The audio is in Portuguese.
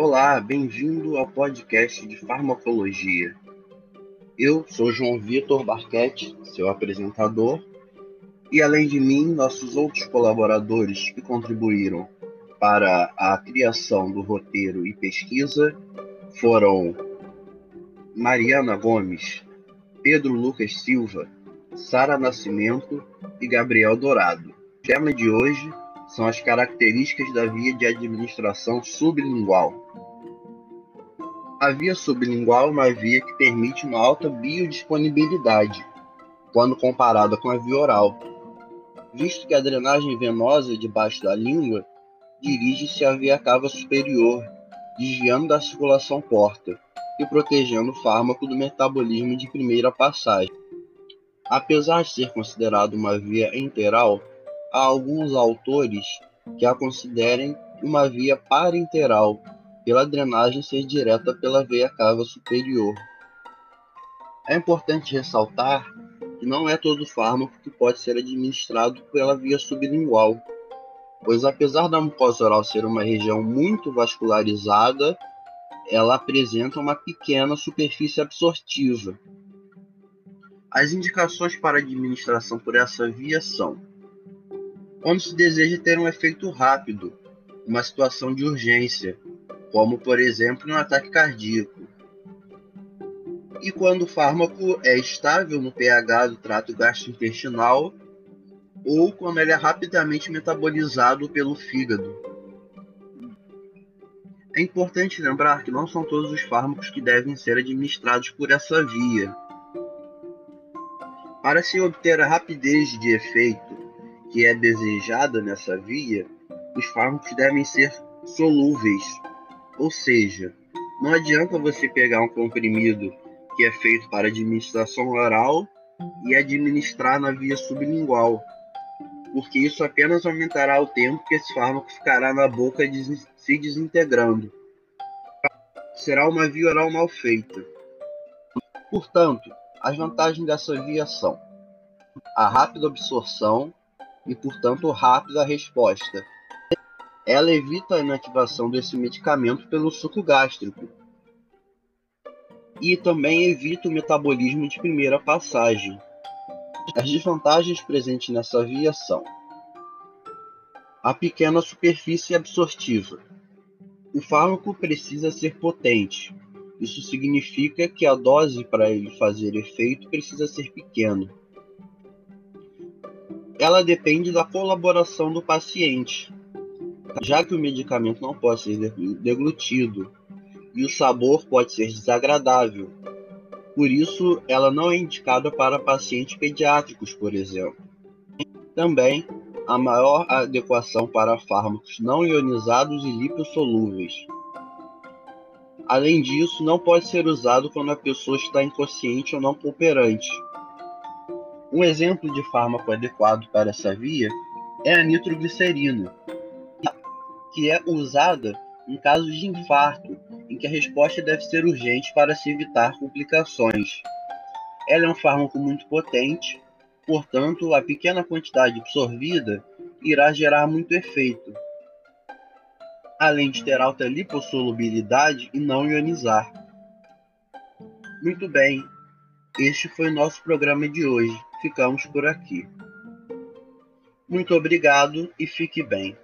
Olá, bem-vindo ao podcast de farmacologia. Eu sou João Vitor Barquete, seu apresentador, e além de mim, nossos outros colaboradores que contribuíram para a criação do roteiro e pesquisa foram Mariana Gomes, Pedro Lucas Silva, Sara Nascimento e Gabriel Dourado. O tema de hoje são as características da via de administração sublingual. A via sublingual é uma via que permite uma alta biodisponibilidade, quando comparada com a via oral, visto que a drenagem venosa debaixo da língua dirige-se à via cava superior, desviando da circulação porta e protegendo o fármaco do metabolismo de primeira passagem. Apesar de ser considerado uma via enteral, há alguns autores que a considerem uma via parenteral, pela drenagem ser direta pela veia cava superior. É importante ressaltar que não é todo fármaco que pode ser administrado pela via sublingual, pois apesar da mucosa oral ser uma região muito vascularizada, ela apresenta uma pequena superfície absortiva. As indicações para administração por essa via são quando se deseja ter um efeito rápido, uma situação de urgência, como por exemplo um ataque cardíaco. E quando o fármaco é estável no pH do trato gastrointestinal ou quando ele é rapidamente metabolizado pelo fígado. É importante lembrar que não são todos os fármacos que devem ser administrados por essa via. Para se obter a rapidez de efeito que é desejada nessa via, os fármacos devem ser solúveis, ou seja, não adianta você pegar um comprimido que é feito para administração oral e administrar na via sublingual, porque isso apenas aumentará o tempo que esse fármaco ficará na boca se desintegrando. Será uma via oral mal feita. Portanto, as vantagens dessa via são a rápida absorção, e, portanto, rápida resposta. Ela evita a inativação desse medicamento pelo suco gástrico e também evita o metabolismo de primeira passagem. As desvantagens presentes nessa via são a pequena superfície absortiva. O fármaco precisa ser potente. Isso significa que a dose para ele fazer efeito precisa ser pequena ela depende da colaboração do paciente, já que o medicamento não pode ser deglutido e o sabor pode ser desagradável. Por isso, ela não é indicada para pacientes pediátricos, por exemplo. Também a maior adequação para fármacos não ionizados e lipossolúveis. Além disso, não pode ser usado quando a pessoa está inconsciente ou não cooperante um exemplo de fármaco adequado para essa via é a nitroglicerina, que é usada em casos de infarto, em que a resposta deve ser urgente para se evitar complicações. Ela é um fármaco muito potente, portanto, a pequena quantidade absorvida irá gerar muito efeito, além de ter alta lipossolubilidade e não ionizar. Muito bem, este foi nosso programa de hoje ficamos por aqui. Muito obrigado e fique bem.